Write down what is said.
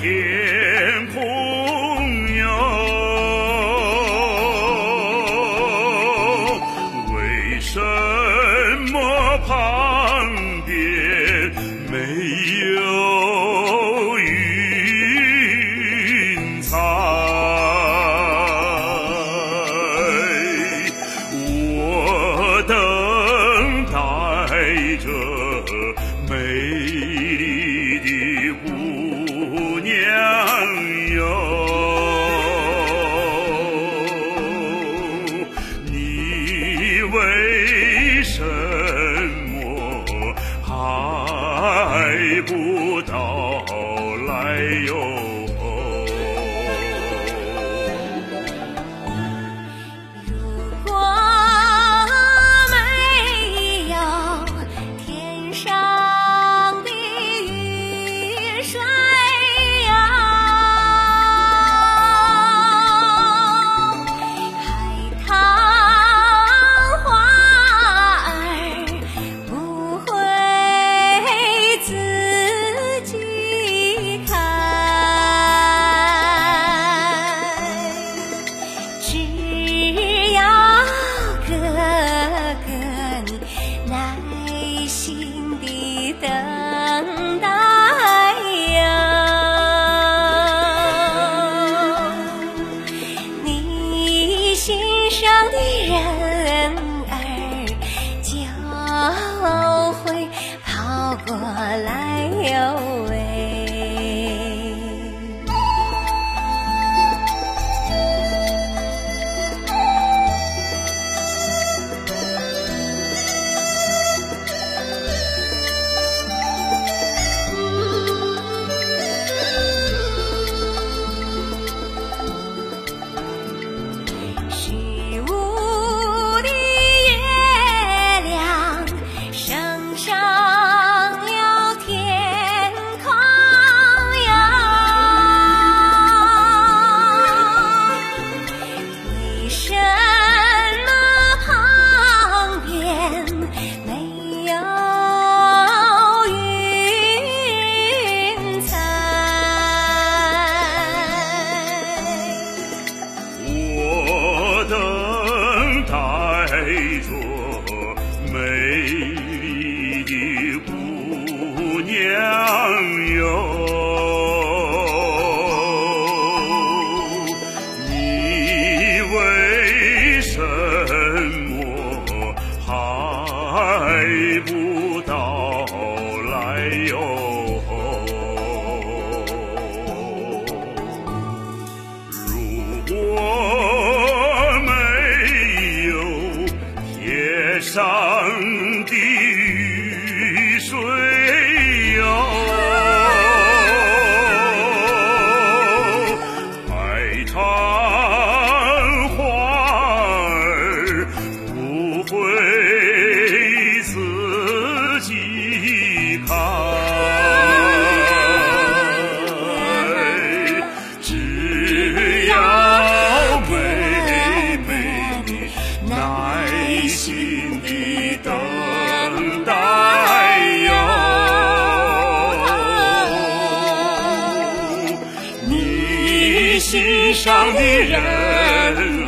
天空哟。为什么旁边水。上的人。